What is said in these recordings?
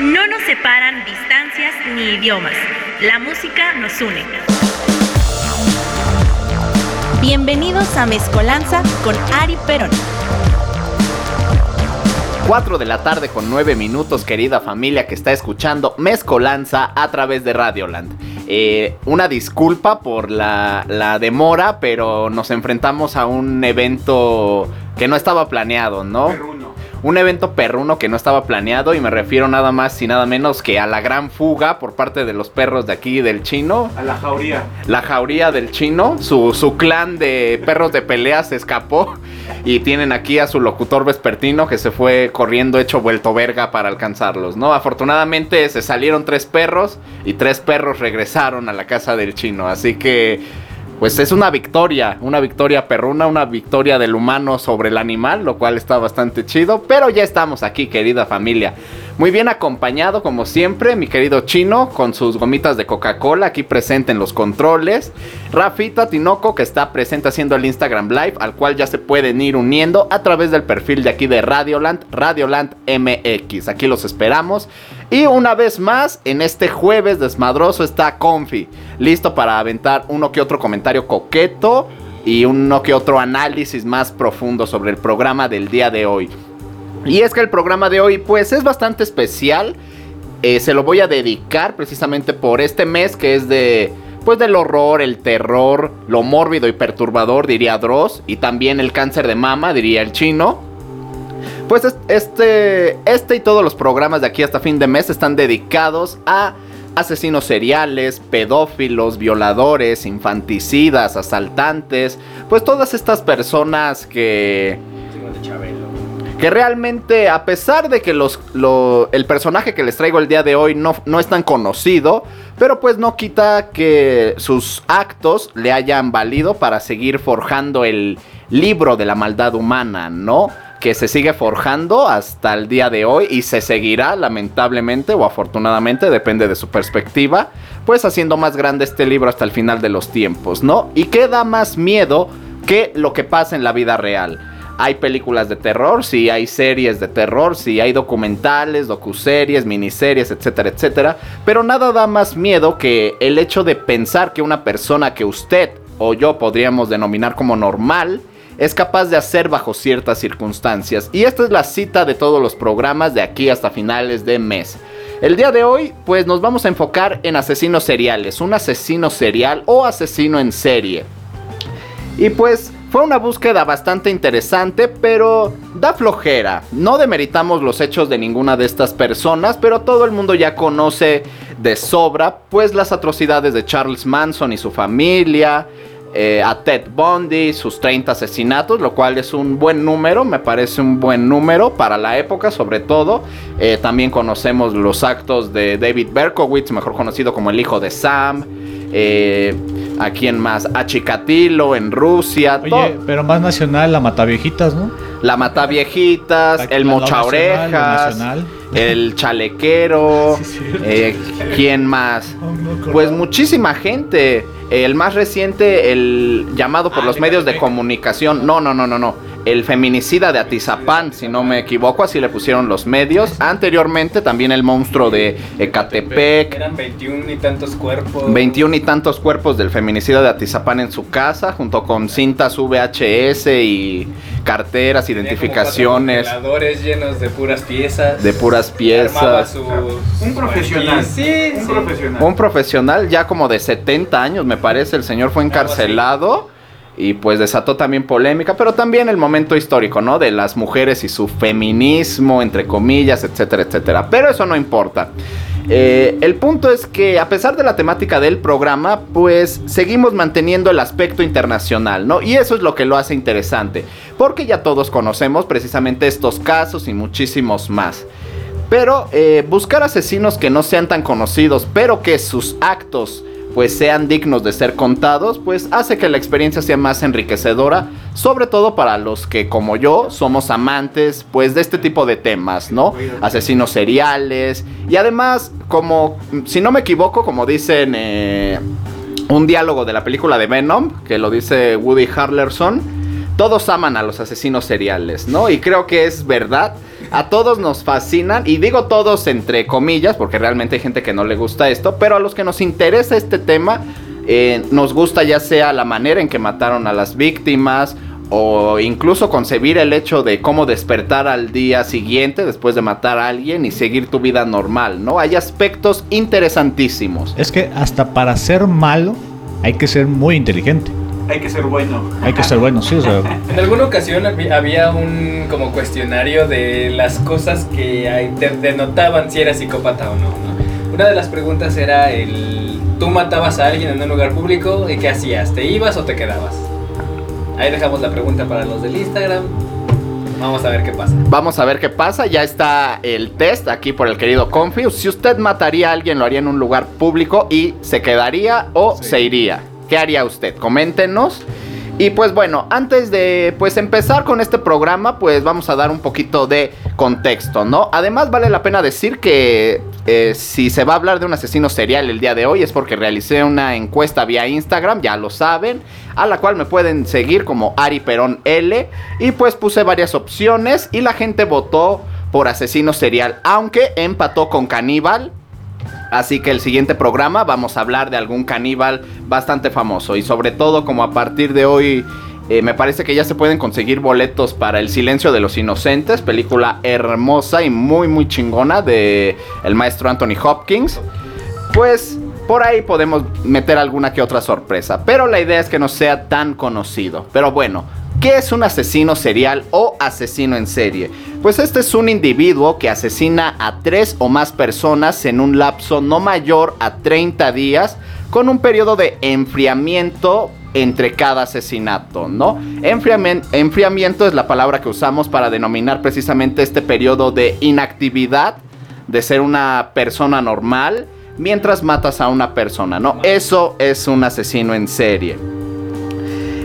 No nos separan distancias ni idiomas. La música nos une. Bienvenidos a Mezcolanza con Ari Perón. 4 de la tarde con 9 minutos, querida familia que está escuchando Mezcolanza a través de Radioland. Eh, una disculpa por la, la demora, pero nos enfrentamos a un evento que no estaba planeado, ¿no? Un evento perruno que no estaba planeado y me refiero nada más y nada menos que a la gran fuga por parte de los perros de aquí del chino. A la jauría. La jauría del chino, su, su clan de perros de pelea se escapó y tienen aquí a su locutor vespertino que se fue corriendo hecho vuelto verga para alcanzarlos, ¿no? Afortunadamente se salieron tres perros y tres perros regresaron a la casa del chino, así que pues es una victoria, una victoria perruna, una victoria del humano sobre el animal, lo cual está bastante chido, pero ya estamos aquí, querida familia. Muy bien acompañado, como siempre, mi querido Chino, con sus gomitas de Coca-Cola, aquí presente en los controles. Rafita Tinoco, que está presente haciendo el Instagram Live, al cual ya se pueden ir uniendo a través del perfil de aquí de Radioland, Radioland MX. Aquí los esperamos. Y una vez más, en este jueves desmadroso está Confi, listo para aventar uno que otro comentario coqueto y uno que otro análisis más profundo sobre el programa del día de hoy. Y es que el programa de hoy pues es bastante especial. Eh, se lo voy a dedicar precisamente por este mes que es de pues del horror, el terror, lo mórbido y perturbador diría Dross y también el cáncer de mama diría el chino. Pues este este y todos los programas de aquí hasta fin de mes están dedicados a asesinos seriales, pedófilos, violadores, infanticidas, asaltantes, pues todas estas personas que que realmente a pesar de que los, el personaje que les traigo el día de hoy no, no es tan conocido, pero pues no quita que sus actos le hayan valido para seguir forjando el libro de la maldad humana, ¿no? Que se sigue forjando hasta el día de hoy y se seguirá lamentablemente o afortunadamente, depende de su perspectiva, pues haciendo más grande este libro hasta el final de los tiempos, ¿no? Y qué da más miedo que lo que pasa en la vida real hay películas de terror, sí hay series de terror, sí hay documentales, docuseries, miniseries, etcétera, etcétera. Pero nada da más miedo que el hecho de pensar que una persona que usted o yo podríamos denominar como normal es capaz de hacer bajo ciertas circunstancias. Y esta es la cita de todos los programas de aquí hasta finales de mes. El día de hoy, pues nos vamos a enfocar en asesinos seriales, un asesino serial o asesino en serie. Y pues fue una búsqueda bastante interesante, pero da flojera. No demeritamos los hechos de ninguna de estas personas, pero todo el mundo ya conoce de sobra, pues las atrocidades de Charles Manson y su familia, eh, a Ted Bundy, sus 30 asesinatos, lo cual es un buen número, me parece un buen número para la época sobre todo. Eh, también conocemos los actos de David Berkowitz, mejor conocido como el hijo de Sam. Eh, ¿A quién más? A Chikatilo en Rusia. Oye, pero más nacional, la Mataviejitas, ¿no? La Mataviejitas, el Mocha Orejas, el Chalequero. eh, ¿Quién más? pues muchísima gente. El más reciente, el llamado por ah, los medios de comunicación. No, no, no, no, no el feminicida de Atizapán, si no me equivoco, así le pusieron los medios. Anteriormente también el monstruo de Ecatepec. Eran 21 y tantos cuerpos. 21 y tantos cuerpos del feminicida de Atizapán en su casa, junto con cintas VHS y carteras, identificaciones. llenos de puras piezas. De puras piezas. un profesional. Sí, un profesional. Un profesional ya como de 70 años, me parece. El señor fue encarcelado y pues desató también polémica, pero también el momento histórico, ¿no? De las mujeres y su feminismo, entre comillas, etcétera, etcétera. Pero eso no importa. Eh, el punto es que a pesar de la temática del programa, pues seguimos manteniendo el aspecto internacional, ¿no? Y eso es lo que lo hace interesante, porque ya todos conocemos precisamente estos casos y muchísimos más. Pero eh, buscar asesinos que no sean tan conocidos, pero que sus actos pues sean dignos de ser contados, pues hace que la experiencia sea más enriquecedora, sobre todo para los que como yo somos amantes pues de este tipo de temas, ¿no? Asesinos seriales y además como si no me equivoco, como dicen eh, un diálogo de la película de Venom, que lo dice Woody Harrelson, todos aman a los asesinos seriales, ¿no? Y creo que es verdad A todos nos fascinan, y digo todos entre comillas, porque realmente hay gente que no le gusta esto, pero a los que nos interesa este tema, eh, nos gusta ya sea la manera en que mataron a las víctimas, o incluso concebir el hecho de cómo despertar al día siguiente después de matar a alguien y seguir tu vida normal, ¿no? Hay aspectos interesantísimos. Es que hasta para ser malo hay que ser muy inteligente. Hay que ser bueno. Hay que ser bueno, sí, o sea, En alguna ocasión había un como cuestionario de las cosas que denotaban si eras psicópata o no, ¿no? Una de las preguntas era el tú matabas a alguien en un lugar público y qué hacías, ¿te ibas o te quedabas? Ahí dejamos la pregunta para los del Instagram. Vamos a ver qué pasa. Vamos a ver qué pasa. Ya está el test aquí por el querido Confuse. Si usted mataría a alguien, lo haría en un lugar público y se quedaría o se iría. ¿Qué haría usted? Coméntenos. Y pues bueno, antes de pues empezar con este programa, pues vamos a dar un poquito de contexto, ¿no? Además vale la pena decir que eh, si se va a hablar de un asesino serial el día de hoy es porque realicé una encuesta vía Instagram, ya lo saben, a la cual me pueden seguir como Ari Perón L y pues puse varias opciones y la gente votó por asesino serial, aunque empató con caníbal. Así que el siguiente programa vamos a hablar de algún caníbal bastante famoso. Y sobre todo como a partir de hoy eh, me parece que ya se pueden conseguir boletos para El Silencio de los Inocentes. Película hermosa y muy muy chingona de el maestro Anthony Hopkins. Pues por ahí podemos meter alguna que otra sorpresa. Pero la idea es que no sea tan conocido. Pero bueno, ¿qué es un asesino serial o asesino en serie? Pues este es un individuo que asesina a tres o más personas en un lapso no mayor a 30 días con un periodo de enfriamiento entre cada asesinato, ¿no? Enfriamen- enfriamiento es la palabra que usamos para denominar precisamente este periodo de inactividad, de ser una persona normal, mientras matas a una persona, ¿no? Eso es un asesino en serie.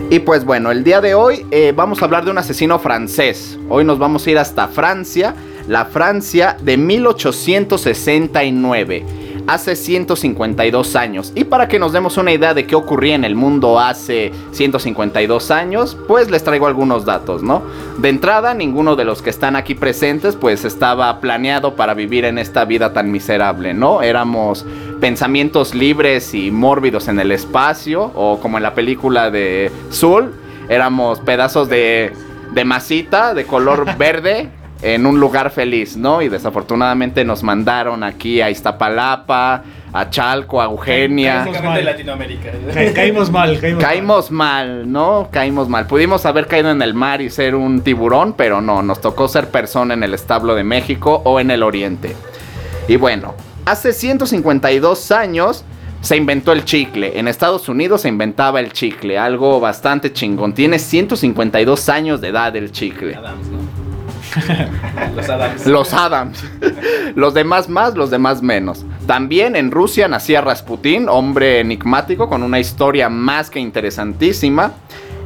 Y pues bueno, el día de hoy eh, vamos a hablar de un asesino francés. Hoy nos vamos a ir hasta Francia, la Francia de 1869, hace 152 años. Y para que nos demos una idea de qué ocurría en el mundo hace 152 años, pues les traigo algunos datos, ¿no? De entrada, ninguno de los que están aquí presentes pues estaba planeado para vivir en esta vida tan miserable, ¿no? Éramos pensamientos libres y mórbidos en el espacio, o como en la película de Soul, éramos pedazos de, de masita de color verde en un lugar feliz, ¿no? Y desafortunadamente nos mandaron aquí a Iztapalapa, a Chalco, a Eugenia. Básicamente Latinoamérica. ca- caímos mal, caímos, Caímos mal, ¿no? Caímos mal. Pudimos haber caído en el mar y ser un tiburón, pero no, nos tocó ser persona en el establo de México o en el oriente. Y bueno, hace 152 años se inventó el chicle. En Estados Unidos se inventaba el chicle, algo bastante chingón. Tiene 152 años de edad el chicle. Adams, ¿no? Los Adams. Los Adams. los demás más, los demás menos. También en Rusia nacía Rasputín, hombre enigmático con una historia más que interesantísima.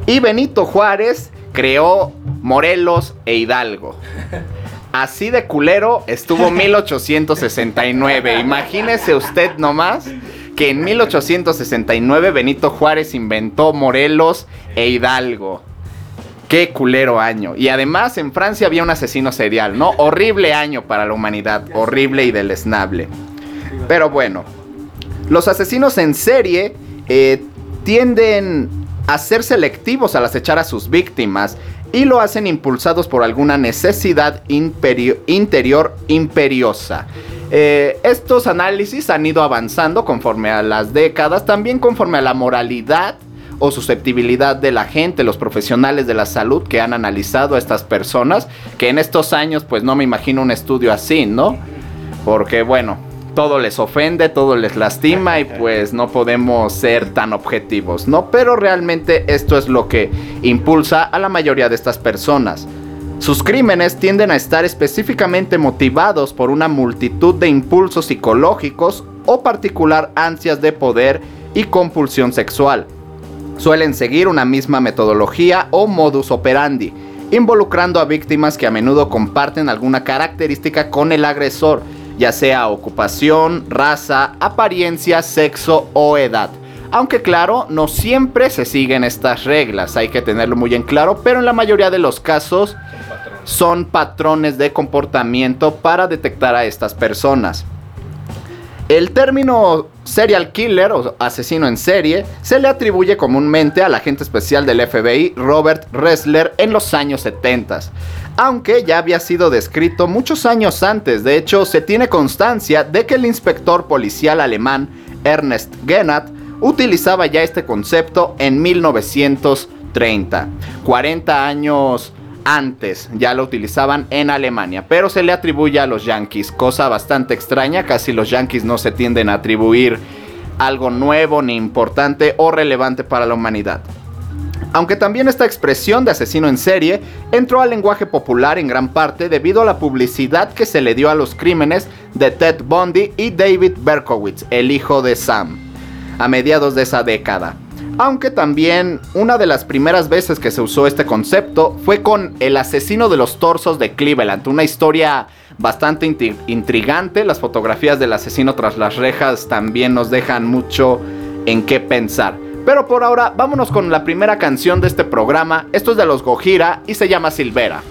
Y Benito Juárez creó Morelos e Hidalgo. Así de culero estuvo 1869. Imagínese usted nomás que en 1869 Benito Juárez inventó Morelos e Hidalgo. Qué culero año. Y además en Francia había un asesino serial, ¿no? Horrible año para la humanidad, horrible y deleznable. Pero bueno, los asesinos en serie eh, tienden a ser selectivos al acechar a sus víctimas y lo hacen impulsados por alguna necesidad interior imperiosa. Eh, estos análisis han ido avanzando conforme a las décadas, también conforme a la moralidad o susceptibilidad de la gente, los profesionales de la salud que han analizado a estas personas, que en estos años pues no me imagino un estudio así, ¿no? Porque bueno, todo les ofende, todo les lastima y pues no podemos ser tan objetivos, ¿no? Pero realmente esto es lo que impulsa a la mayoría de estas personas. Sus crímenes tienden a estar específicamente motivados por una multitud de impulsos psicológicos o particular ansias de poder y compulsión sexual. Suelen seguir una misma metodología o modus operandi, involucrando a víctimas que a menudo comparten alguna característica con el agresor, ya sea ocupación, raza, apariencia, sexo o edad. Aunque claro, no siempre se siguen estas reglas, hay que tenerlo muy en claro, pero en la mayoría de los casos son patrones de comportamiento para detectar a estas personas. El término serial killer o asesino en serie se le atribuye comúnmente al agente especial del FBI Robert Ressler en los años 70, aunque ya había sido descrito muchos años antes. De hecho, se tiene constancia de que el inspector policial alemán Ernest Gennat utilizaba ya este concepto en 1930, 40 años antes ya lo utilizaban en Alemania, pero se le atribuye a los yankees, cosa bastante extraña, casi los yankees no se tienden a atribuir algo nuevo ni importante o relevante para la humanidad. Aunque también esta expresión de asesino en serie entró al lenguaje popular en gran parte debido a la publicidad que se le dio a los crímenes de Ted Bundy y David Berkowitz, el hijo de Sam, a mediados de esa década. Aunque también una de las primeras veces que se usó este concepto fue con El asesino de los torsos de Cleveland, una historia bastante intrigante. Las fotografías del asesino tras las rejas también nos dejan mucho en qué pensar. Pero por ahora, vámonos con la primera canción de este programa. Esto es de los Gojira y se llama Silvera.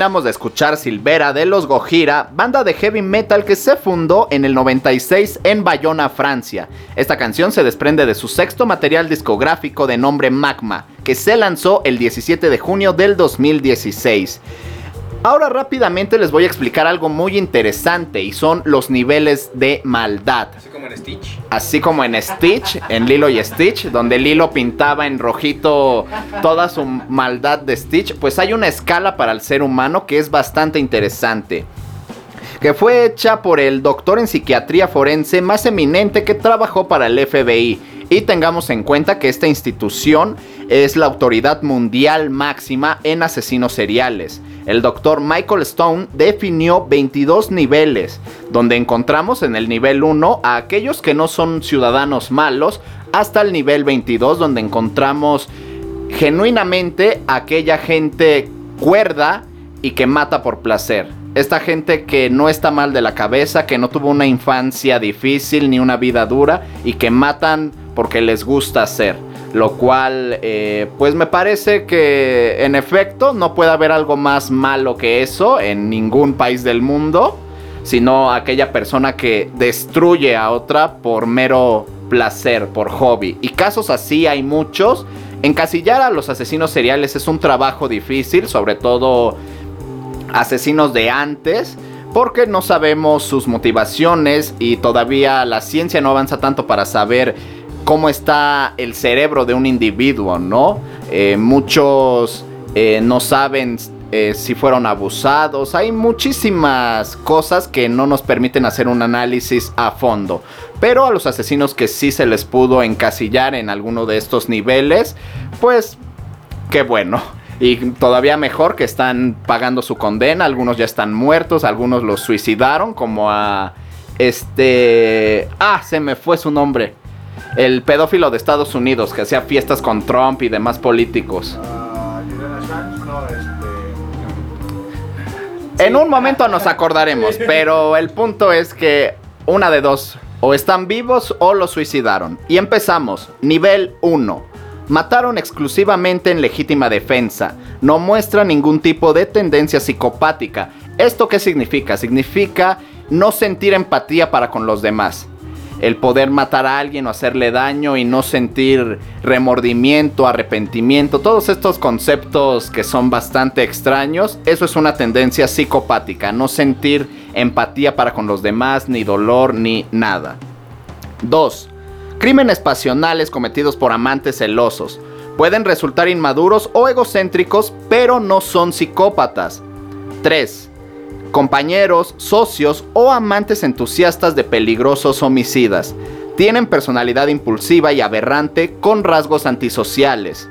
De escuchar Silvera de los Gojira, banda de heavy metal que se fundó en el 96 en Bayona, Francia. Esta canción se desprende de su sexto material discográfico de nombre Magma, que se lanzó el 17 de junio del 2016. Ahora rápidamente les voy a explicar algo muy interesante y son los niveles de maldad. Así como en Stitch. Así como en Stitch, en Lilo y Stitch, donde Lilo pintaba en rojito toda su maldad de Stitch, pues hay una escala para el ser humano que es bastante interesante. Que fue hecha por el doctor en psiquiatría forense más eminente que trabajó para el FBI. Y tengamos en cuenta que esta institución es la autoridad mundial máxima en asesinos seriales. El doctor Michael Stone definió 22 niveles, donde encontramos en el nivel 1 a aquellos que no son ciudadanos malos, hasta el nivel 22, donde encontramos genuinamente aquella gente cuerda y que mata por placer. Esta gente que no está mal de la cabeza, que no tuvo una infancia difícil ni una vida dura y que matan porque les gusta hacer. Lo cual, eh, pues me parece que en efecto no puede haber algo más malo que eso en ningún país del mundo, sino aquella persona que destruye a otra por mero placer, por hobby. Y casos así hay muchos. Encasillar a los asesinos seriales es un trabajo difícil, sobre todo asesinos de antes porque no sabemos sus motivaciones y todavía la ciencia no avanza tanto para saber cómo está el cerebro de un individuo, ¿no? Eh, muchos eh, no saben eh, si fueron abusados. Hay muchísimas cosas que no nos permiten hacer un análisis a fondo. Pero a los asesinos que sí se les pudo encasillar en alguno de estos niveles, pues qué bueno. Y todavía mejor que están pagando su condena. Algunos ya están muertos, algunos los suicidaron, como a este... Ah, se me fue su nombre el pedófilo de Estados Unidos que hacía fiestas con Trump y demás políticos. Este, en un momento nos acordaremos, pero el punto es que una de dos, o están vivos o los suicidaron. Y empezamos, nivel 1. Mataron exclusivamente en legítima defensa. No muestra ningún tipo de tendencia psicopática. ¿Esto qué significa? Significa no sentir empatía para con los demás el poder matar a alguien o hacerle daño y no sentir remordimiento, arrepentimiento, todos estos conceptos que son bastante extraños, eso es una tendencia psicopática, no sentir empatía para con los demás, ni dolor, ni nada. 2. Crímenes pasionales cometidos por amantes celosos. Pueden resultar inmaduros o egocéntricos, pero no son psicópatas. 3 compañeros, socios o amantes entusiastas de peligrosos homicidas. Tienen personalidad impulsiva y aberrante con rasgos antisociales.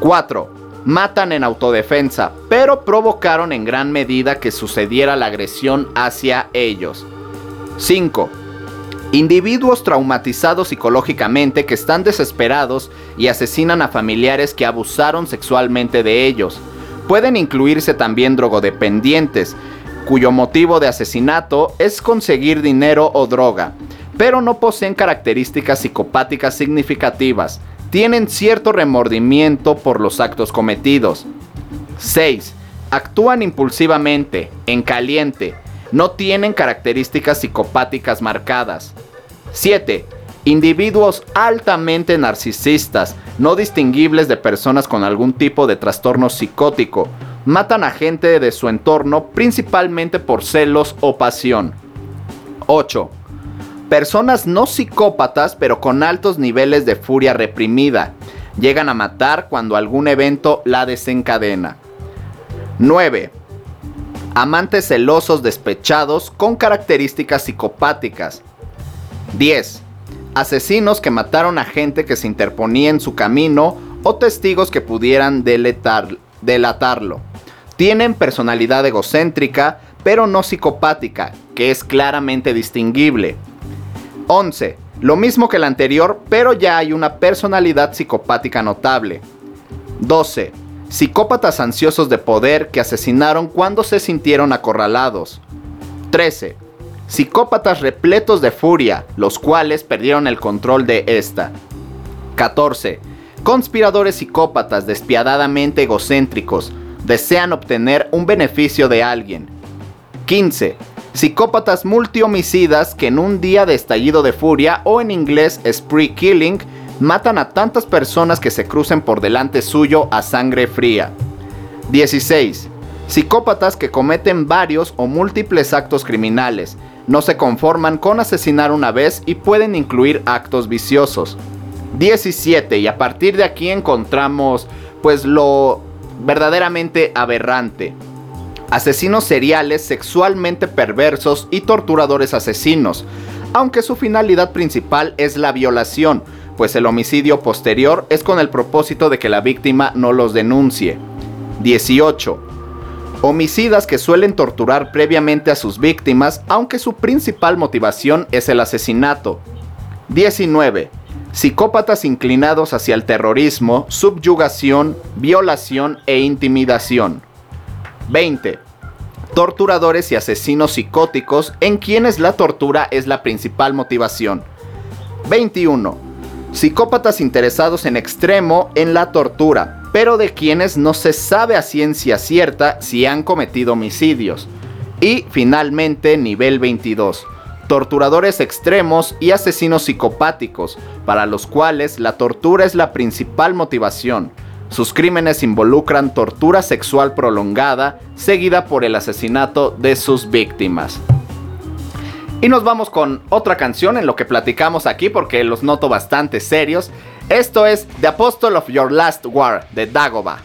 4. Matan en autodefensa, pero provocaron en gran medida que sucediera la agresión hacia ellos. 5. Individuos traumatizados psicológicamente que están desesperados y asesinan a familiares que abusaron sexualmente de ellos. Pueden incluirse también drogodependientes, cuyo motivo de asesinato es conseguir dinero o droga, pero no poseen características psicopáticas significativas, tienen cierto remordimiento por los actos cometidos. 6. Actúan impulsivamente, en caliente, no tienen características psicopáticas marcadas. 7. Individuos altamente narcisistas, no distinguibles de personas con algún tipo de trastorno psicótico, matan a gente de su entorno principalmente por celos o pasión. 8. Personas no psicópatas pero con altos niveles de furia reprimida. Llegan a matar cuando algún evento la desencadena. 9. Amantes celosos despechados con características psicopáticas. 10. Asesinos que mataron a gente que se interponía en su camino o testigos que pudieran delatarlo. Tienen personalidad egocéntrica, pero no psicopática, que es claramente distinguible. 11. Lo mismo que el anterior, pero ya hay una personalidad psicopática notable. 12. Psicópatas ansiosos de poder que asesinaron cuando se sintieron acorralados. 13. Psicópatas repletos de furia, los cuales perdieron el control de esta. 14. Conspiradores psicópatas despiadadamente egocéntricos, desean obtener un beneficio de alguien. 15. Psicópatas multihomicidas que en un día de estallido de furia o en inglés spree killing matan a tantas personas que se crucen por delante suyo a sangre fría. 16. Psicópatas que cometen varios o múltiples actos criminales. No se conforman con asesinar una vez y pueden incluir actos viciosos. 17. Y a partir de aquí encontramos pues lo verdaderamente aberrante. Asesinos seriales sexualmente perversos y torturadores asesinos, aunque su finalidad principal es la violación, pues el homicidio posterior es con el propósito de que la víctima no los denuncie. 18. Homicidas que suelen torturar previamente a sus víctimas, aunque su principal motivación es el asesinato. 19. Psicópatas inclinados hacia el terrorismo, subyugación, violación e intimidación. 20. Torturadores y asesinos psicóticos en quienes la tortura es la principal motivación. 21 psicópatas interesados en extremo en la tortura, pero de quienes no se sabe a ciencia cierta si han cometido homicidios. Y finalmente, nivel 22. Torturadores extremos y asesinos psicopáticos, para los cuales la tortura es la principal motivación. Sus crímenes involucran tortura sexual prolongada, seguida por el asesinato de sus víctimas. Y nos vamos con otra canción en lo que platicamos aquí porque los noto bastante serios. Esto es The Apostle of Your Last War de Dagoba.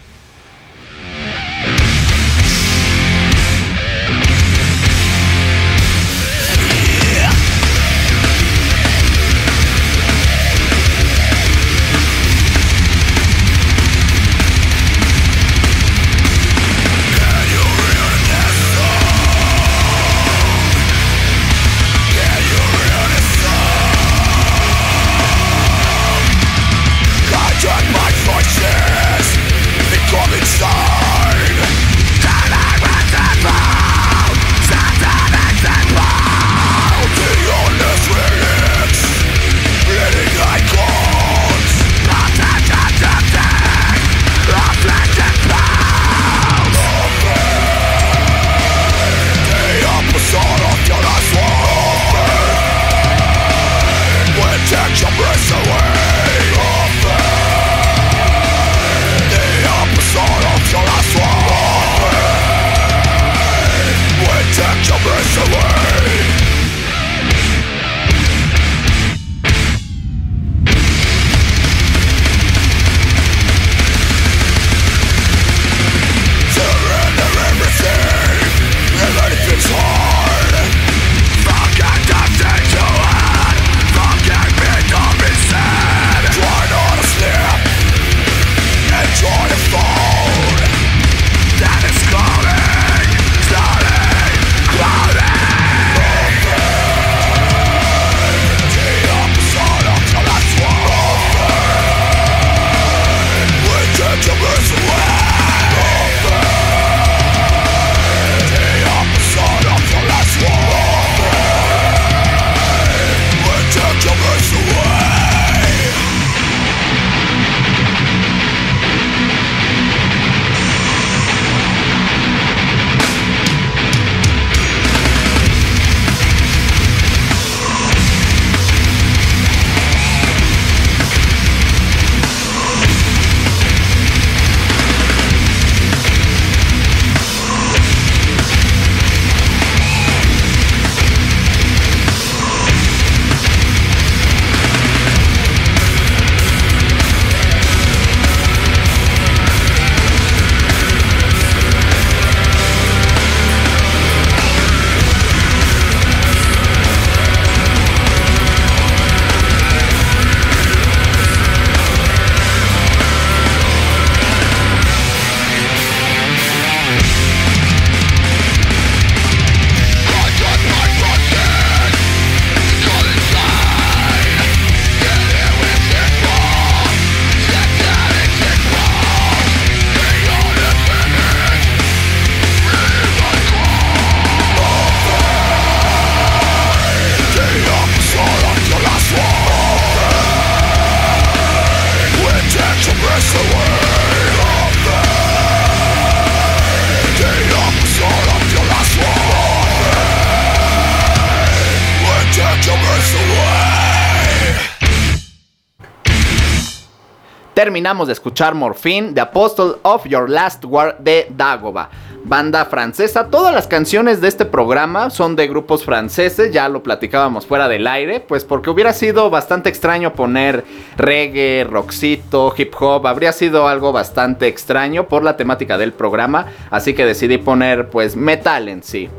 Terminamos de escuchar Morphine, The Apostle of Your Last War de Dagoba. banda francesa. Todas las canciones de este programa son de grupos franceses, ya lo platicábamos fuera del aire, pues porque hubiera sido bastante extraño poner reggae, rockcito, hip hop, habría sido algo bastante extraño por la temática del programa, así que decidí poner pues metal en sí.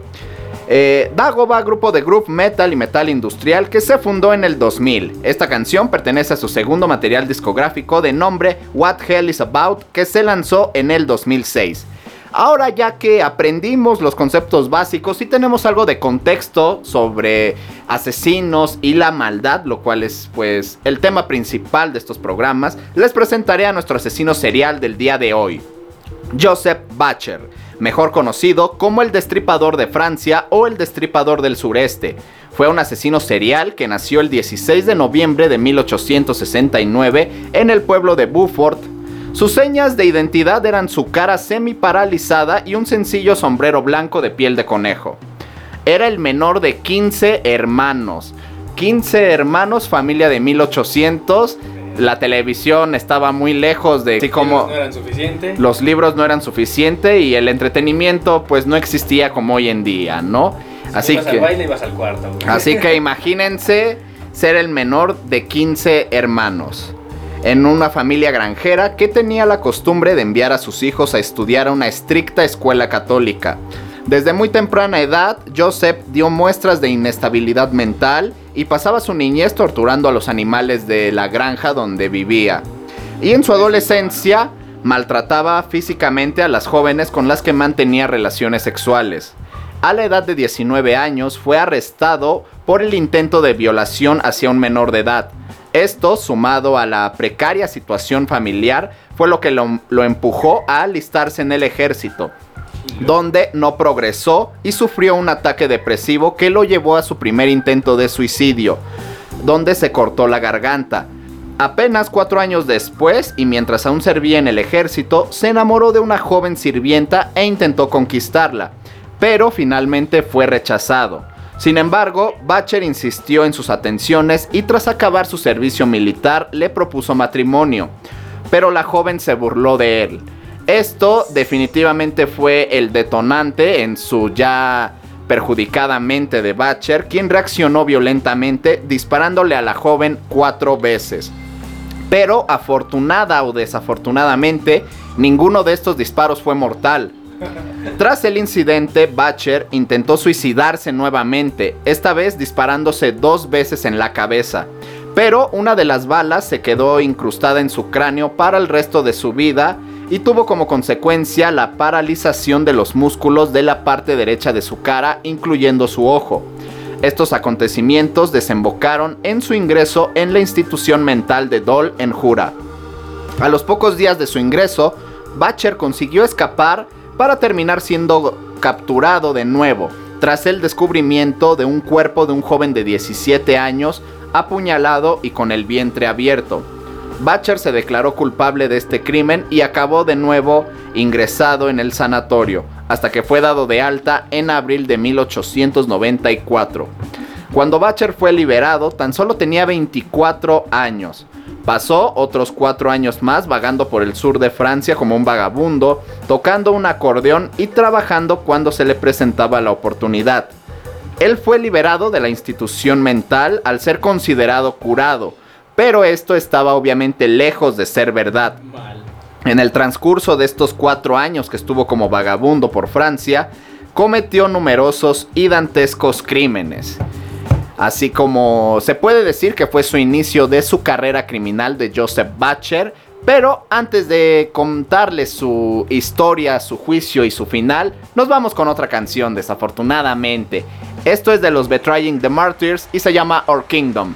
Eh, Dagoba, grupo de group metal y metal industrial que se fundó en el 2000. Esta canción pertenece a su segundo material discográfico de nombre What Hell Is About que se lanzó en el 2006. Ahora ya que aprendimos los conceptos básicos y tenemos algo de contexto sobre asesinos y la maldad, lo cual es pues el tema principal de estos programas, les presentaré a nuestro asesino serial del día de hoy, Joseph Bacher, mejor conocido como el Destripador de Francia o el Destripador del Sureste. Fue un asesino serial que nació el 16 de noviembre de 1869 en el pueblo de Beaufort, sus señas de identidad eran su cara semi paralizada y un sencillo sombrero blanco de piel de conejo. Era el menor de 15 hermanos. 15 hermanos, familia de 1800. La televisión estaba muy lejos de... Así como no eran suficientes. los libros no eran suficientes y el entretenimiento pues no existía como hoy en día, ¿no? Así ibas que... al baile al cuarto. güey. Así que imagínense ser el menor de 15 hermanos. En una familia granjera que tenía la costumbre de enviar a sus hijos a estudiar a una estricta escuela católica. Desde muy temprana edad, Joseph dio muestras de inestabilidad mental y pasaba su niñez torturando a los animales de la granja donde vivía. Y en su adolescencia, maltrataba físicamente a las jóvenes con las que mantenía relaciones sexuales. A la edad de 19 años fue arrestado por el intento de violación hacia un menor de edad. Esto, sumado a la precaria situación familiar, fue lo que lo, lo empujó a alistarse en el ejército, donde no progresó y sufrió un ataque depresivo que lo llevó a su primer intento de suicidio, donde se cortó la garganta. Apenas cuatro años después, y mientras aún servía en el ejército, se enamoró de una joven sirvienta e intentó conquistarla, pero finalmente fue rechazado. Sin embargo, Bacher insistió en sus atenciones y tras acabar su servicio militar le propuso matrimonio, pero la joven se burló de él. Esto definitivamente fue el detonante en su ya perjudicada mente de Bacher, quien reaccionó violentamente disparándole a la joven cuatro veces. Pero afortunada o desafortunadamente, ninguno de estos disparos fue mortal. Tras el incidente, Bacher intentó suicidarse nuevamente, esta vez disparándose dos veces en la cabeza. Pero una de las balas se quedó incrustada en su cráneo para el resto de su vida y tuvo como consecuencia la paralización de los músculos de la parte derecha de su cara, incluyendo su ojo. Estos acontecimientos desembocaron en su ingreso en la institución mental de Dole en Jura. A los pocos días de su ingreso, Bacher consiguió escapar para terminar siendo capturado de nuevo, tras el descubrimiento de un cuerpo de un joven de 17 años apuñalado y con el vientre abierto. Bacher se declaró culpable de este crimen y acabó de nuevo ingresado en el sanatorio, hasta que fue dado de alta en abril de 1894. Cuando Bacher fue liberado, tan solo tenía 24 años. Pasó otros cuatro años más vagando por el sur de Francia como un vagabundo, tocando un acordeón y trabajando cuando se le presentaba la oportunidad. Él fue liberado de la institución mental al ser considerado curado, pero esto estaba obviamente lejos de ser verdad. En el transcurso de estos cuatro años que estuvo como vagabundo por Francia, cometió numerosos y dantescos crímenes. Así como se puede decir que fue su inicio de su carrera criminal de Joseph Bacher. Pero antes de contarles su historia, su juicio y su final, nos vamos con otra canción, desafortunadamente. Esto es de los Betraying the Martyrs y se llama Our Kingdom.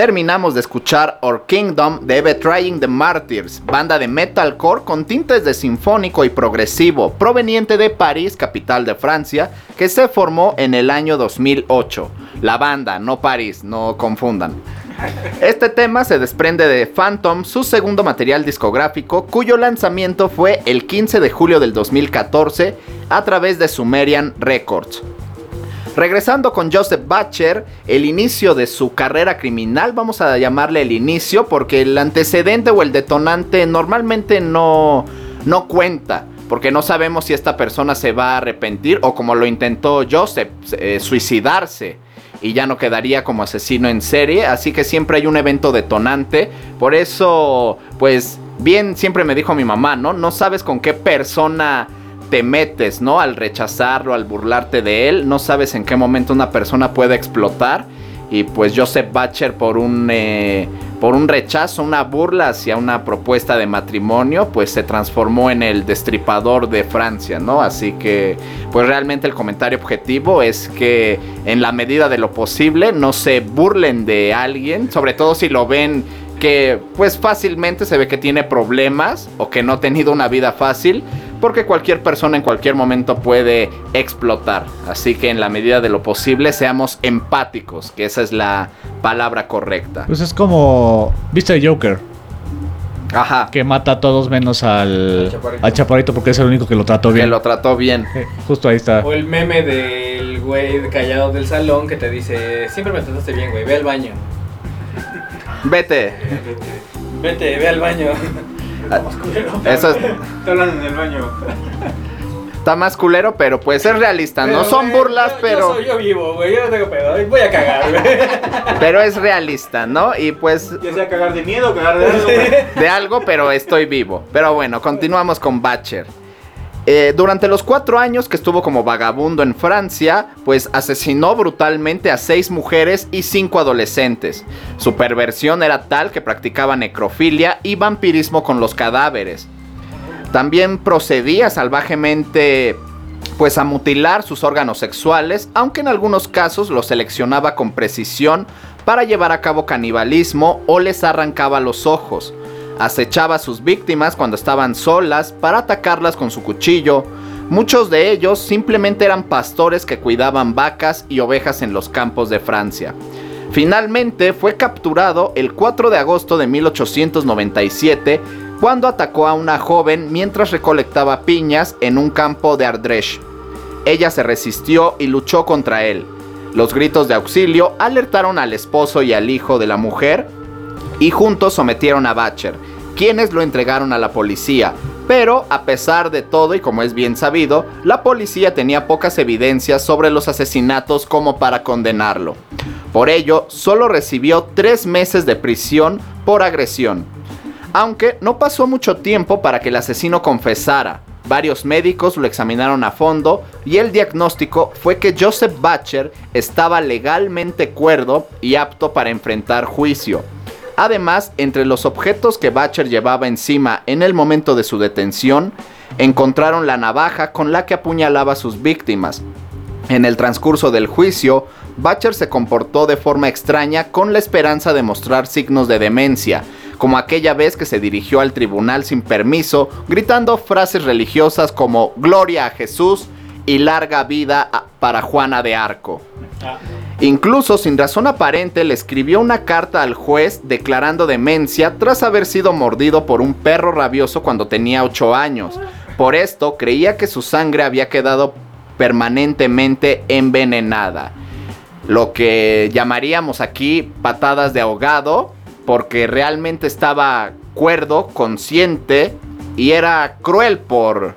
Terminamos de escuchar Our Kingdom de Betraying the Martyrs, banda de metalcore con tintes de sinfónico y progresivo, proveniente de París, capital de Francia, que se formó en el año 2008. La banda, no París, no confundan. Este tema se desprende de Phantom, su segundo material discográfico, cuyo lanzamiento fue el 15 de julio del 2014 a través de Sumerian Records. Regresando con Joseph Butcher, el inicio de su carrera criminal, vamos a llamarle el inicio, porque el antecedente o el detonante normalmente no, no cuenta, porque no sabemos si esta persona se va a arrepentir o como lo intentó Joseph, eh, suicidarse y ya no quedaría como asesino en serie, así que siempre hay un evento detonante, por eso, pues bien, siempre me dijo mi mamá, ¿no? No sabes con qué persona te metes, ¿no? Al rechazarlo, al burlarte de él, no sabes en qué momento una persona puede explotar. Y pues Joseph Butcher por un, eh, por un rechazo, una burla hacia una propuesta de matrimonio, pues se transformó en el destripador de Francia, ¿no? Así que pues realmente el comentario objetivo es que en la medida de lo posible no se burlen de alguien, sobre todo si lo ven que pues fácilmente se ve que tiene problemas o que no ha tenido una vida fácil porque cualquier persona en cualquier momento puede explotar. Así que en la medida de lo posible seamos empáticos, que esa es la palabra correcta. Pues es como, ¿viste Joker? Ajá. Que mata a todos menos al, Al chaparrito. porque es el único que lo trató Que bien. lo trató bien. Justo ahí está. O el meme del güey callado del salón que te dice, siempre me trataste bien, güey, ve al baño. Vete. Vete, ve al baño. Eso es- Te hablan en el baño. está más culero, pero pues es realista. No Pero, son güey, burlas, yo- pero... Yo, soy, yo vivo, güey, yo no tengo pedo, voy a cagar, güey. Pero es realista, ¿no? Y pues Ya sea cagar de miedo o cagar de algo. güey. de algo, pero estoy vivo. Pero bueno, continuamos con Batcher. Eh, durante los cuatro años que estuvo como vagabundo en Francia, pues asesinó brutalmente a seis mujeres y cinco adolescentes. Su perversión era tal que practicaba necrofilia y vampirismo con los cadáveres. También procedía salvajemente pues a mutilar sus órganos sexuales, aunque en algunos casos los seleccionaba con precisión para llevar a cabo canibalismo o les arrancaba los ojos. Acechaba a sus víctimas cuando estaban solas para atacarlas con su cuchillo. Muchos de ellos simplemente eran pastores que cuidaban vacas y ovejas en los campos de Francia. Finalmente fue capturado el 4 de agosto de 1897 cuando atacó a una joven mientras recolectaba piñas en un campo de Ardèche. Ella se resistió y luchó contra él. Los gritos de auxilio alertaron al esposo y al hijo de la mujer y juntos sometieron a Batcher, quienes lo entregaron a la policía. Pero a pesar de todo y como es bien sabido, la policía tenía pocas evidencias sobre los asesinatos como para condenarlo. Por ello, solo recibió tres meses de prisión por agresión. Aunque no pasó mucho tiempo para que el asesino confesara. Varios médicos lo examinaron a fondo y el diagnóstico fue que Joseph Batcher estaba legalmente cuerdo y apto para enfrentar juicio. Además, entre los objetos que Batcher llevaba encima en el momento de su detención, encontraron la navaja con la que apuñalaba a sus víctimas. En el transcurso del juicio, Batcher se comportó de forma extraña con la esperanza de mostrar signos de demencia, como aquella vez que se dirigió al tribunal sin permiso, gritando frases religiosas como Gloria a Jesús y larga vida para Juana de Arco. Incluso sin razón aparente le escribió una carta al juez declarando demencia tras haber sido mordido por un perro rabioso cuando tenía 8 años. Por esto creía que su sangre había quedado permanentemente envenenada. Lo que llamaríamos aquí patadas de ahogado, porque realmente estaba cuerdo, consciente y era cruel por,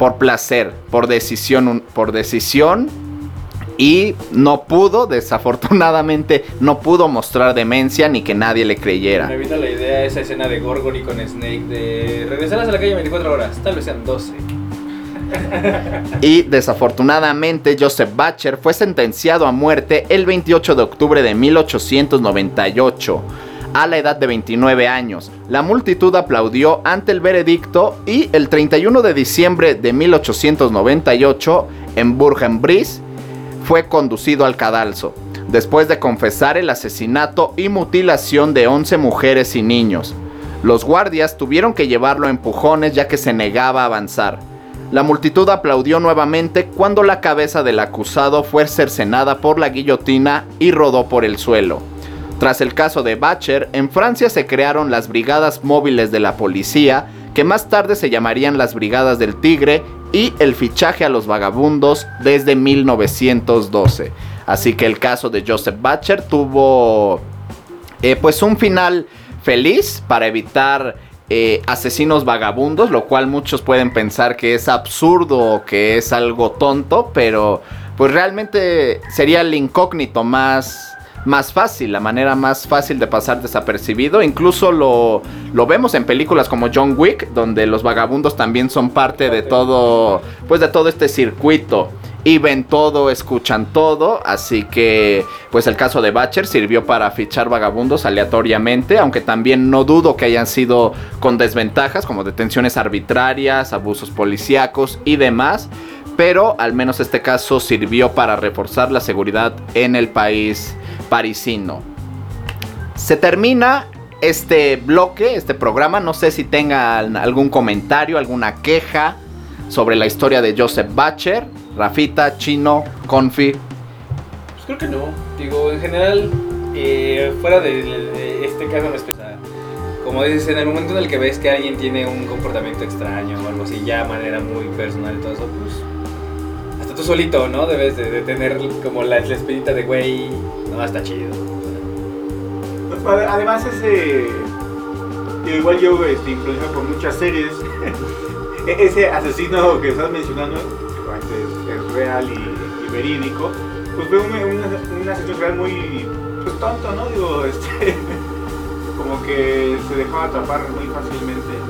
por placer, por decisión, por decisión y no pudo, desafortunadamente, no pudo mostrar demencia ni que nadie le Me creyera. evita la idea esa escena de Gorgory con Snake de regresarás a la calle 24 horas, tal vez sean 12. Y desafortunadamente Joseph Batcher fue sentenciado a muerte el 28 de octubre de 1898 a la edad de 29 años. La multitud aplaudió ante el veredicto y el 31 de diciembre de 1898 en Bourg-en-Bresse fue conducido al cadalso, después de confesar el asesinato y mutilación de 11 mujeres y niños. Los guardias tuvieron que llevarlo a empujones ya que se negaba a avanzar. La multitud aplaudió nuevamente cuando la cabeza del acusado fue cercenada por la guillotina y rodó por el suelo. Tras el caso de Batcher, en Francia se crearon las brigadas móviles de la policía, que más tarde se llamarían las Brigadas del Tigre, y el fichaje a los vagabundos desde 1912. Así que el caso de Joseph Batcher tuvo eh, pues un final feliz para evitar eh, asesinos vagabundos, lo cual muchos pueden pensar que es absurdo o que es algo tonto, pero pues realmente sería el incógnito más más fácil, la manera más fácil de pasar desapercibido. Incluso lo, lo vemos en películas como John Wick, donde los vagabundos también son parte de todo, pues de todo este circuito. Y ven todo, escuchan todo, así que pues el caso de Batcher sirvió para fichar vagabundos aleatoriamente, aunque también no dudo que hayan sido con desventajas como detenciones arbitrarias, abusos policíacos y demás, pero al menos este caso sirvió para reforzar la seguridad en el país parisino. Se termina este bloque, este programa. No sé si tengan algún comentario, alguna queja sobre la historia de Joseph Batcher, Rafita, Chino, Confi. Pues creo que no. Digo, en general, eh, fuera de, este caso como dices, en el momento en el que ves que alguien tiene un comportamiento extraño o algo así, ya de manera muy personal y todo eso, pues hasta tú solito, ¿no? Debes de, tener como la, la espinita de, güey, no, está chido. Pues, ade- Además ese... Igual yo este, influenciado por muchas series. E- ese asesino que estás mencionando, que es, real y, verídico, pues un, un asesino real muy pues, tonto, ¿no? Digo, este, como que se dejaba atrapar muy fácilmente.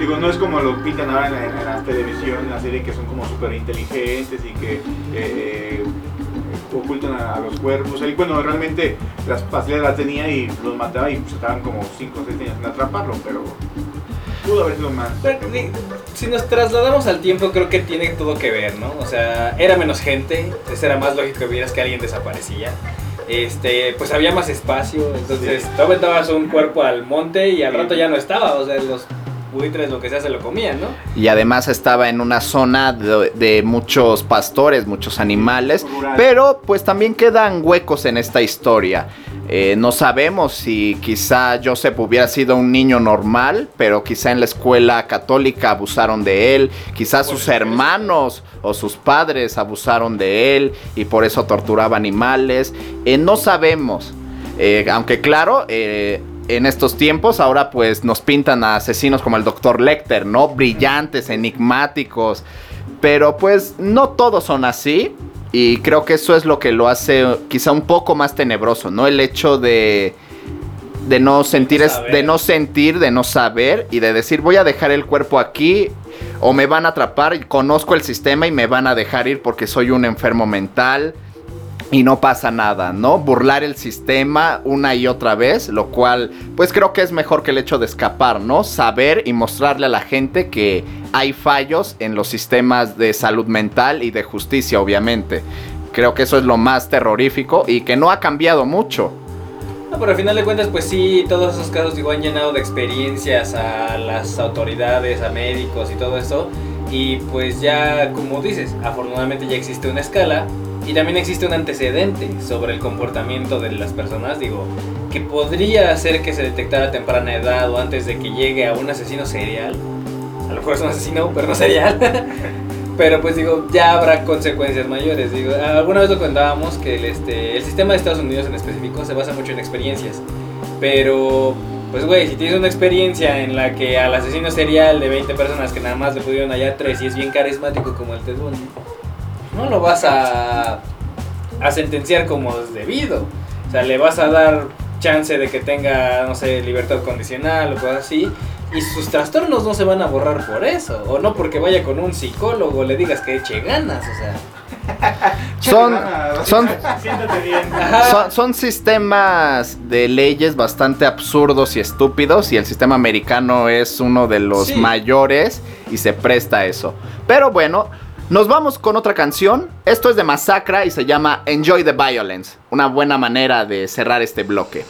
Digo, no es como lo pintan ahora en la, en la televisión, en la serie, que son como súper inteligentes y que eh, ocultan a, a los cuerpos. Él, bueno, realmente las facilidades las tenía y los mataba y pues, estaban como 5 o 6 años en atraparlo, pero pudo haber sido más. Pero, si nos trasladamos al tiempo, creo que tiene todo que ver, ¿no? O sea, era menos gente, entonces era más lógico que vieras que alguien desaparecía. Este, pues había más espacio, entonces tú aventabas un cuerpo al monte y al rato ya no estaba, o sea, los buitres, lo que sea, se lo comían, ¿no? Y además estaba en una zona de, de muchos pastores, muchos animales. Rural. Pero pues también quedan huecos en esta historia. Eh, no sabemos si quizá Joseph hubiera sido un niño normal, pero quizá en la escuela católica abusaron de él. Quizá sus hermanos o sus padres abusaron de él y por eso torturaba animales. Eh, no sabemos. Eh, aunque claro, eh, en estos tiempos ahora pues nos pintan a asesinos como el Dr. Lecter, ¿no? Brillantes, enigmáticos. Pero pues no todos son así. Y creo que eso es lo que lo hace quizá un poco más tenebroso, ¿no? El hecho de de no sentir es- de no sentir, de no saber y de decir voy a dejar el cuerpo aquí o me van a atrapar y conozco el sistema y me van a dejar ir porque soy un enfermo mental. Y no pasa nada, ¿no? Burlar el sistema una y otra vez, lo cual pues creo que es mejor que el hecho de escapar, ¿no? Saber y mostrarle a la gente que hay fallos en los sistemas de salud mental y de justicia, obviamente. Creo que eso es lo más terrorífico y que no ha cambiado mucho. No, pero al final de cuentas, pues sí, todos esos casos digo, han llenado de experiencias a las autoridades, a médicos y todo eso. Y pues ya, como dices, afortunadamente ya existe una escala y también existe un antecedente sobre el comportamiento de las personas, digo, que podría hacer que se detectara a temprana edad o antes de que llegue a un asesino serial. A lo mejor es un asesino, pero no serial. pero pues digo, ya habrá consecuencias mayores. Digo, alguna vez lo comentábamos que el, este, el sistema de Estados Unidos en específico se basa mucho en experiencias. Pero, pues güey, si tienes una experiencia en la que al asesino serial de 20 personas que nada más le pudieron hallar 3 y es bien carismático como el Ted Bundy, no lo vas a, a sentenciar como es debido. O sea, le vas a dar chance de que tenga, no sé, libertad condicional o cosas así. Y sus trastornos no se van a borrar por eso. O no porque vaya con un psicólogo, le digas que eche ganas, o sea. Son, son, Siéntate bien. son, son sistemas de leyes bastante absurdos y estúpidos y el sistema americano es uno de los Sí. mayores y se presta a eso. Pero bueno, nos vamos con otra canción. Esto es de Masacra y se llama Enjoy the Violence. Una buena manera de cerrar este bloque.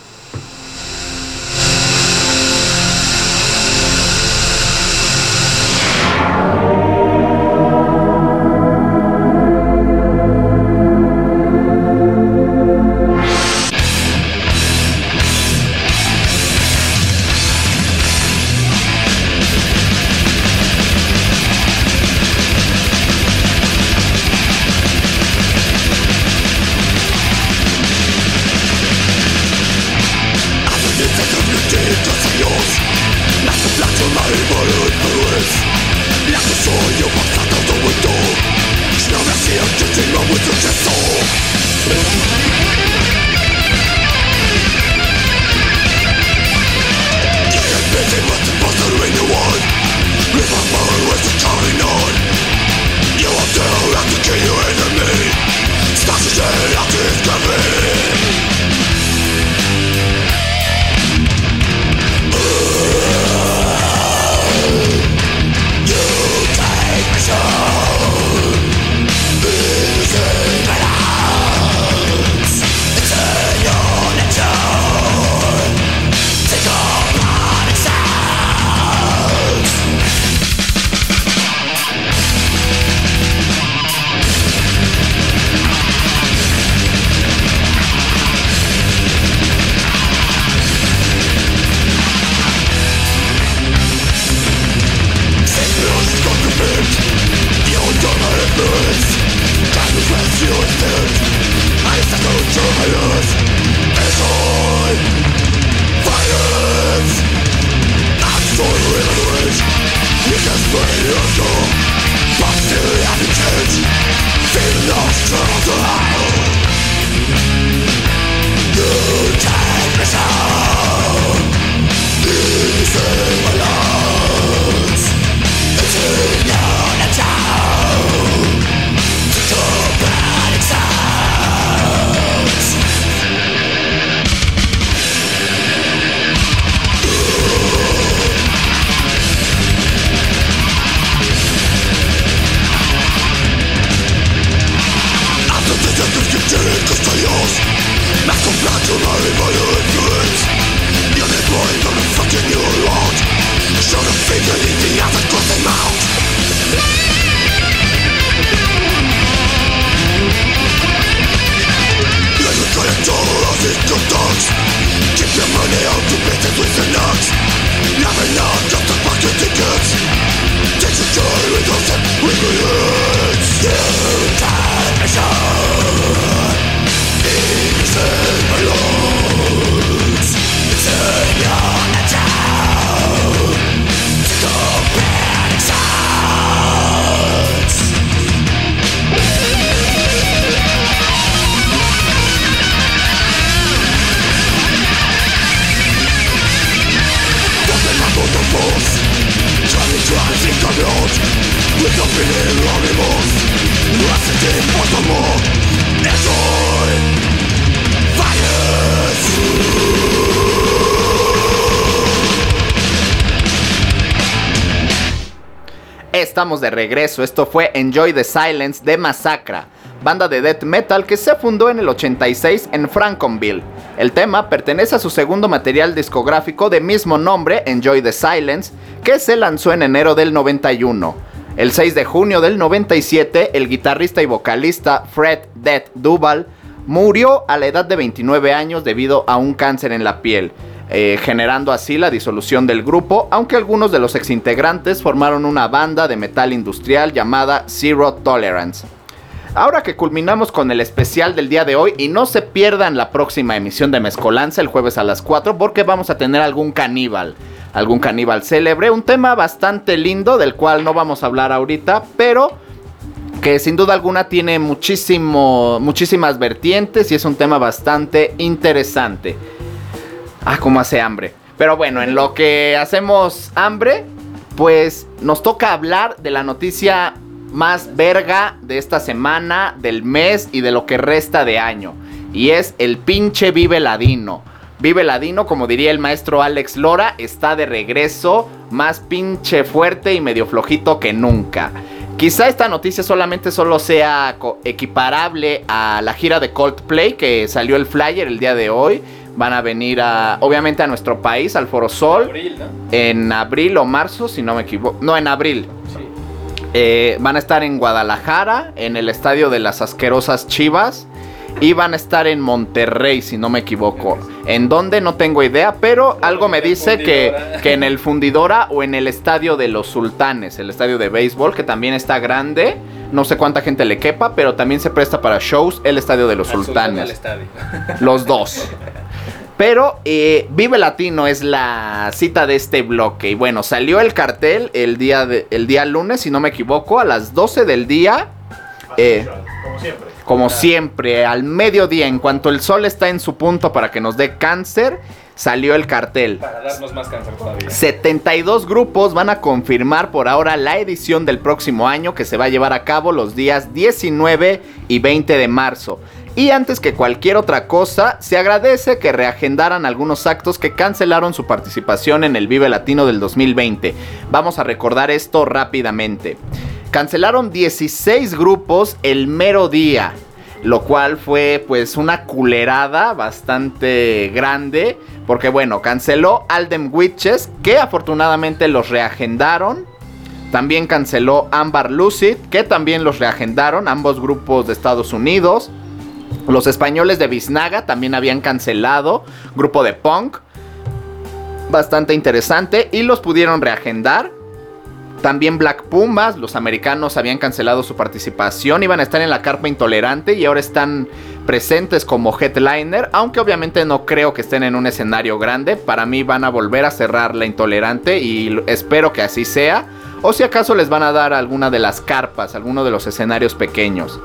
De regreso, esto fue Enjoy the Silence de Massacra, banda de death metal que se fundó en el 86 en Franconville. El tema pertenece a su segundo material discográfico de mismo nombre, Enjoy the Silence, que se lanzó en enero del 91. El 6 de junio del 97, el guitarrista y vocalista Fred Death Duval murió a la edad de 29 años debido a un cáncer en la piel. Eh, generando así la disolución del grupo, aunque algunos de los exintegrantes formaron una banda de metal industrial llamada Zero Tolerance. Ahora que culminamos con el especial del día de hoy y no se pierdan la próxima emisión de Mezcolanza el jueves a las 4 porque vamos a tener algún caníbal, algún caníbal célebre, un tema bastante lindo del cual no vamos a hablar ahorita, pero que sin duda alguna tiene muchísimo, muchísimas vertientes y es un tema bastante interesante. Ah, como hace hambre. Pero bueno, en lo que hacemos hambre, pues nos toca hablar de la noticia más verga de esta semana, del mes y de lo que resta de año. Y es el pinche Vive Ladino. Vive Ladino, como diría el maestro Alex Lora, está de regreso, más pinche fuerte y medio flojito que nunca. Quizá esta noticia solamente solo sea equiparable a la gira de Coldplay que salió el flyer el día de hoy van a venir a, obviamente a nuestro país, al Foro Sol. Abril, ¿no? En abril o marzo, si no me equivoco. No, en abril. Sí. Eh, van a estar en Guadalajara, en el estadio de las asquerosas Chivas. Y van a estar en Monterrey, si no me equivoco. En dónde no tengo idea, pero algo me dice que, que en el Fundidora o en el estadio de los Sultanes, el estadio de béisbol, que también está grande. No sé cuánta gente le quepa, pero también se presta para shows el estadio de los Sultanes. Los dos. Pero eh, Vive Latino es la cita de este bloque. Y bueno, salió el cartel el día, de- el día lunes, si no me equivoco, a las 12 del día. Eh, Como siempre. como siempre, al mediodía, en cuanto el sol está en su punto para que nos dé cáncer, salió el cartel. Para darnos más cáncer todavía. 72 grupos van a confirmar por ahora la edición del próximo año que se va a llevar a cabo los días 19 y 20 de marzo. Y antes que cualquier otra cosa, se agradece que reagendaran algunos actos que cancelaron su participación en el Vive Latino del 2020. Vamos a recordar esto rápidamente. Cancelaron 16 grupos el mero día, lo cual fue pues una culerada bastante grande, porque bueno, canceló Aldem Witches, que afortunadamente los reagendaron. También canceló Amber Lucid, que también los reagendaron, ambos grupos de Estados Unidos. Los españoles de Biznaga también habían cancelado, grupo de punk. Bastante interesante y los pudieron reagendar. También Black Pumas, los americanos habían cancelado su participación, iban a estar en la carpa intolerante y ahora están presentes como headliner, aunque obviamente no creo que estén en un escenario grande, para mí van a volver a cerrar la intolerante y espero que así sea, o si acaso les van a dar alguna de las carpas, alguno de los escenarios pequeños.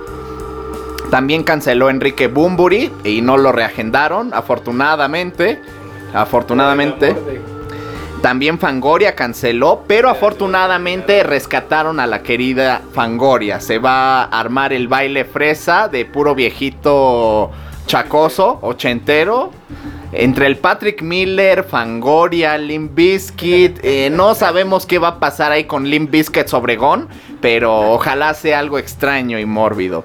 También canceló Enrique Bumburi y no lo reagendaron, afortunadamente. Afortunadamente. También Fangoria canceló, pero afortunadamente rescataron a la querida Fangoria. Se va a armar el baile fresa de puro viejito chacoso, ochentero. Entre el Patrick Miller, Fangoria, Limp Bizkit, eh, no sabemos qué va a pasar ahí con Limp Bizkit Obregón, pero ojalá sea algo extraño y mórbido.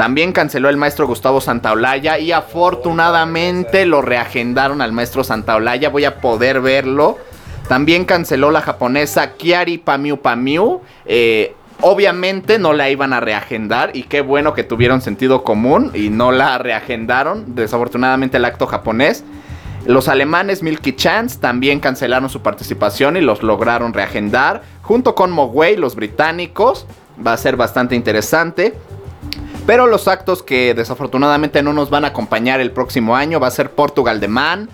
También canceló el maestro Gustavo Santaolalla y afortunadamente lo reagendaron al maestro Santaolalla. Voy a poder verlo. También canceló la japonesa Kiari Pamiu Pamiu. Eh, obviamente no la iban a reagendar y qué bueno que tuvieron sentido común y no la reagendaron. Pero los actos que desafortunadamente no nos van a acompañar el próximo año va a ser Portugal de Man,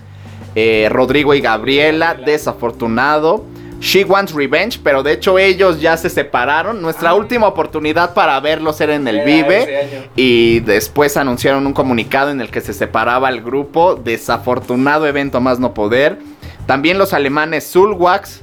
eh, Rodrigo y Gabriela, desafortunado. She Wants Revenge, pero de hecho ellos ya se separaron. Nuestra última oportunidad para verlos era en el Era Vive. Y después anunciaron un comunicado en el que se separaba el grupo. Desafortunado evento más no poder. También los alemanes Sulwax.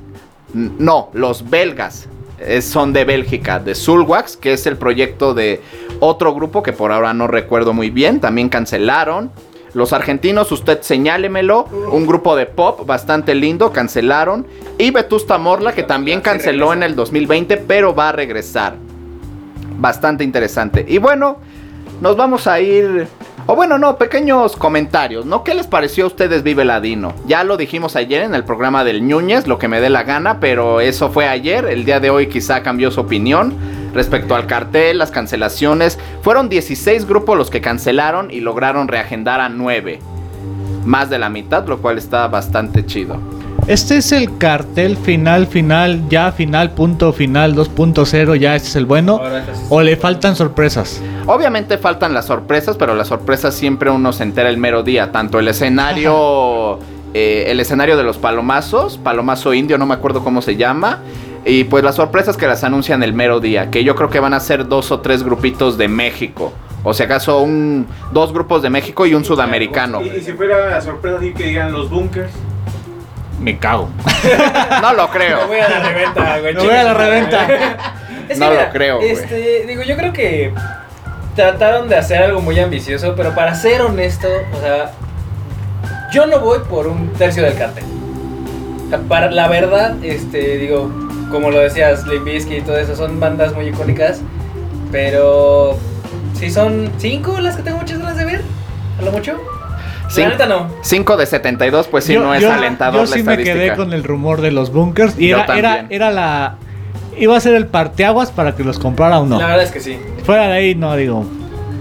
n- No, los belgas. Eh, son de Bélgica, de Sulwax, que es el proyecto de otro grupo que por ahora no recuerdo muy bien. También cancelaron. Los argentinos, usted señálemelo. Un grupo de pop bastante lindo, cancelaron. Y Vetusta Morla, que también canceló en el 2020, pero va a regresar. Bastante interesante. Y bueno, nos vamos a ir. O bueno, no, pequeños comentarios, ¿no? ¿Qué les pareció a ustedes Vive Ladino? Ya lo dijimos ayer en el programa del Núñez, lo que me dé la gana, pero eso fue ayer. El día de hoy quizá cambió su opinión respecto al cartel, las cancelaciones. Fueron 16 grupos los que cancelaron y lograron reagendar a 9. Más de la mitad, lo cual está bastante chido. Este es el cartel final, final, ya final, punto final 2.0, ya este es el bueno. Sí ¿O le faltan sorpresas? Obviamente faltan las sorpresas, pero las sorpresas siempre uno se entera el mero día. Tanto el escenario, eh, el escenario de los palomazos, palomazo indio, no me acuerdo cómo se llama. Y pues las sorpresas que las anuncian el mero día, que yo creo que van a ser dos o tres grupitos de México. O si acaso un, dos grupos de México y un sudamericano. Y, y si fuera la sorpresa así que digan los bunkers. Me cago. No lo Me creo. voy a la reventa, güey. Me voy a la reventa. Es No lo creo, güey. Este, digo, yo creo que trataron de hacer algo muy ambicioso, pero para ser honesto, o sea, yo no voy por un tercio del cartel. O sea, para la verdad, este, digo, como lo decías, Limp Bizkit y todo eso son bandas muy icónicas, pero si son cinco las que tengo muchas ganas de ver, a lo mucho. Sí. La no. 5 de 72, pues sí, Yo- no es yo- alentador Yo la sí me quedé estadística. con el rumor de los bunkers y Yo era, era, también. era la... Iba a ser el parteaguas para que los comprara o no. La verdad es que sí. Fuera de ahí, no, digo...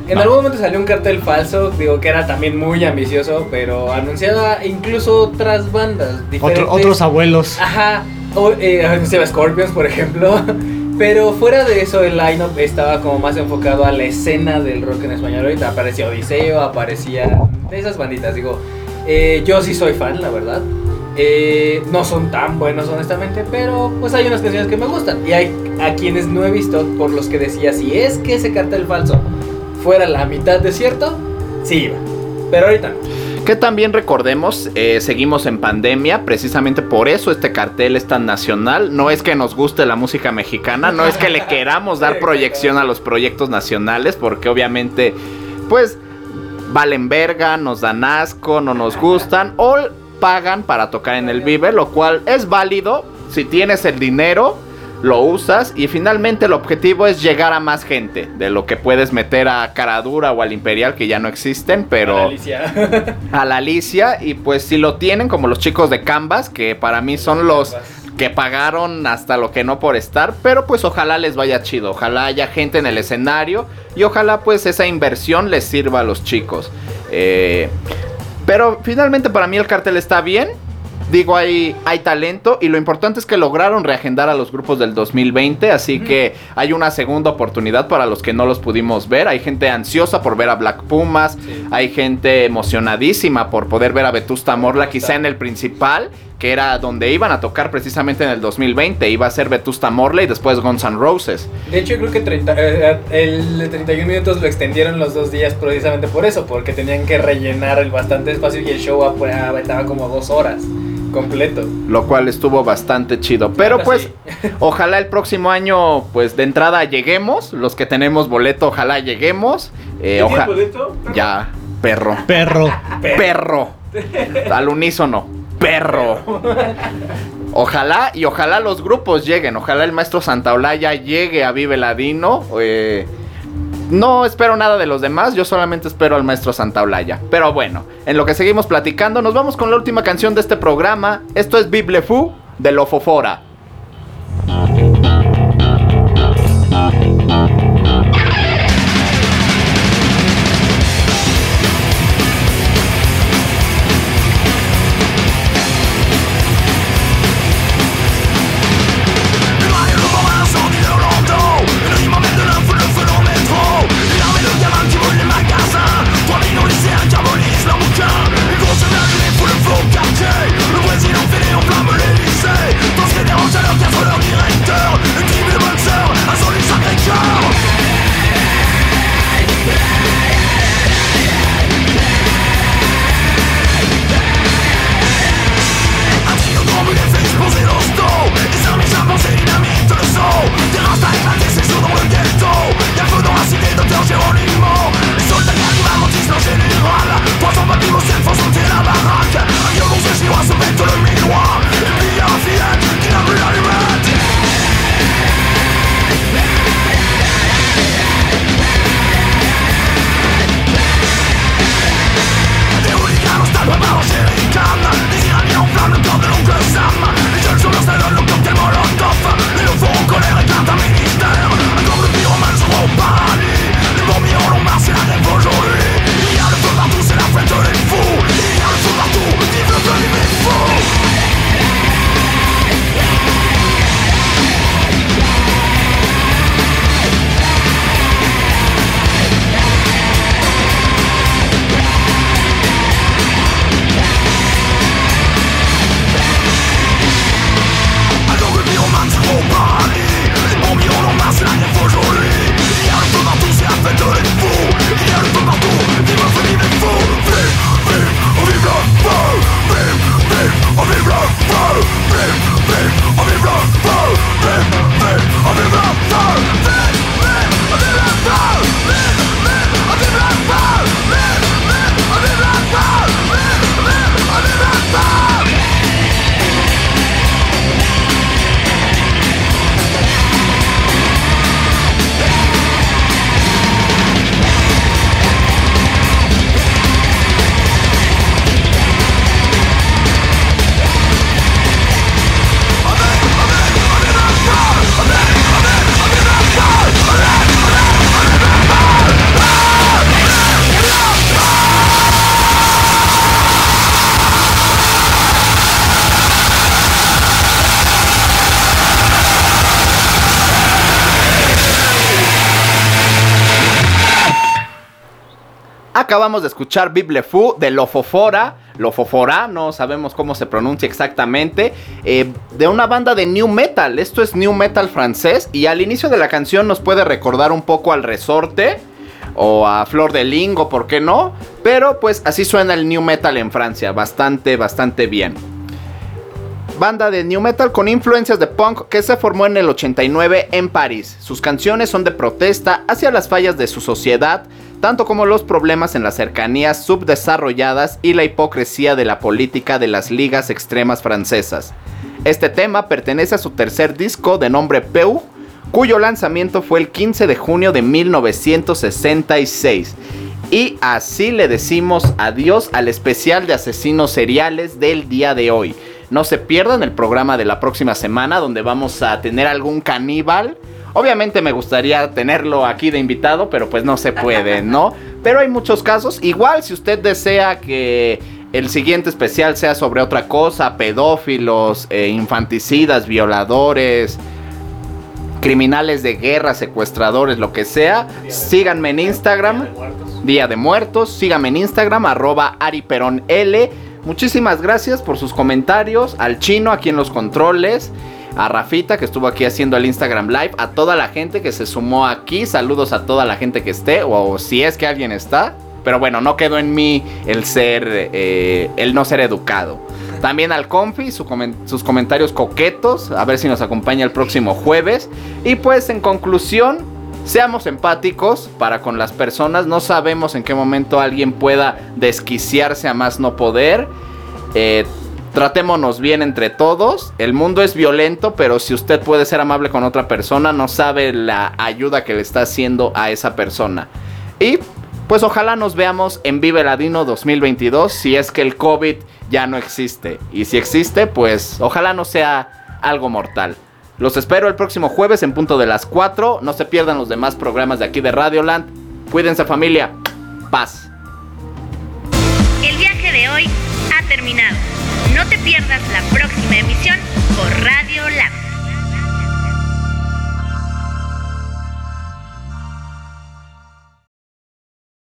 En No. algún momento salió un cartel falso, digo que era también muy ambicioso, pero anunciaba incluso otras bandas diferentes. Otro- otros abuelos. Ajá, o, eh, anunciaba Scorpions, por ejemplo. Pero fuera de eso, el lineup estaba como más enfocado a la escena del rock en español. Ahorita aparecía Odiseo, aparecía esas banditas. Digo, eh, yo sí soy fan, la verdad. Eh, no son tan buenos, honestamente, pero pues hay unas canciones que me gustan. Y hay a quienes no he visto, por los que decía, si es que ese cartel falso fuera la mitad de cierto, sí iba. Pero ahorita no. Que también recordemos, eh, seguimos en pandemia, precisamente por eso este cartel es tan nacional. No es que nos guste la música mexicana, no es que le queramos dar proyección a los proyectos nacionales, porque obviamente, pues, valen verga, nos dan asco, no nos gustan, o pagan para tocar en el Vive, lo cual es válido. Si tienes el dinero, lo usas y finalmente el objetivo es llegar a más gente de lo que puedes meter a Caradura o al Imperial que ya no existen, pero Alicia. a la Alicia y pues si lo tienen como los chicos de Canvas que para mí son los que pagaron hasta lo que no por estar, pero pues ojalá les vaya chido, ojalá haya gente en el escenario y ojalá pues esa inversión les sirva a los chicos. Eh, pero finalmente para mí el cartel está bien. Digo, hay, hay talento y lo importante es que lograron reagendar a los grupos del 2020, así que hay una segunda oportunidad para los que no los pudimos ver. Hay gente ansiosa por ver a Black Pumas, Sí. hay gente emocionadísima por poder ver a Vetusta Morla, quizá en el principal, que era donde iban a tocar precisamente en el 2020. Iba a ser Vetusta Morla y después Guns N' Roses. De hecho, creo que 30, eh, el de 31 minutos lo extendieron los dos días precisamente por eso, porque tenían que rellenar el bastante espacio y el show estaba como dos horas completo. Lo cual estuvo bastante chido. Pero Ahora pues, sí. ojalá el próximo año, pues de entrada lleguemos. Los que tenemos boleto, ojalá lleguemos. Eh, ¿Ya oja- tienes boleto? Ya, perro. Perro. Perro. Al unísono. Perro. Ojalá y ojalá los grupos lleguen. Ojalá el maestro Santaolalla llegue a Vive Ladino. eh, no espero nada de los demás, yo solamente espero al maestro Santaolalla. Pero bueno, en lo que seguimos platicando, nos vamos con la última canción de este programa. Esto es Bible Fu de Lofofora. Acabamos de escuchar Bible Fu de Lofofora, Lofofora, no sabemos cómo se pronuncia exactamente, eh, de una banda de new metal. Esto es new metal francés y al inicio de la canción nos puede recordar un poco al resorte o a Flor de Lingo, ¿por qué no? Pero pues así suena el new metal en Francia, bastante, bastante bien. Banda de new metal con influencias de punk que se formó en el 89 en París. Sus canciones son de protesta hacia las fallas de su sociedad, tanto como los problemas en las cercanías subdesarrolladas y la hipocresía de la política de las ligas extremas francesas. Este tema pertenece a su tercer disco de nombre Peu, cuyo lanzamiento fue el 15 de junio de 1966. Y así le decimos adiós al especial de asesinos seriales del día de hoy. No se pierdan el programa de la próxima semana donde vamos a tener algún caníbal Obviamente me gustaría tenerlo aquí de invitado, pero pues no se puede, ¿no? Pero hay muchos casos. Igual si usted desea que el siguiente especial sea sobre otra cosa, pedófilos, eh, infanticidas, violadores, criminales de guerra, secuestradores, lo que sea, síganme en Instagram. Día de Muertos. Síganme en Instagram, arroba ariperonl. Muchísimas gracias por sus comentarios. Al chino aquí en los controles a Rafita que estuvo aquí haciendo el Instagram Live, a toda la gente que se sumó aquí, saludos a toda la gente que esté, o si es que alguien está. Pero bueno, no quedó en mí el ser, eh, el no ser educado. También al Confi, sus comentarios coquetos, a ver si nos acompaña el próximo jueves. Y pues en conclusión, seamos empáticos para con las personas. No sabemos en qué momento alguien pueda desquiciarse a más no poder. Eh, Tratémonos bien entre todos. El mundo es violento, pero si usted puede ser amable con otra persona, no sabe la ayuda que le está haciendo a esa persona. Y pues ojalá nos veamos en Vive Ladino 2022 si es que el COVID ya no existe. Y si existe, pues ojalá no sea algo mortal. Los espero el próximo jueves en punto de las 4. No se pierdan los demás programas de aquí de Radioland. Cuídense familia. Paz. El viaje de hoy ha terminado. No te pierdas la próxima emisión por Radio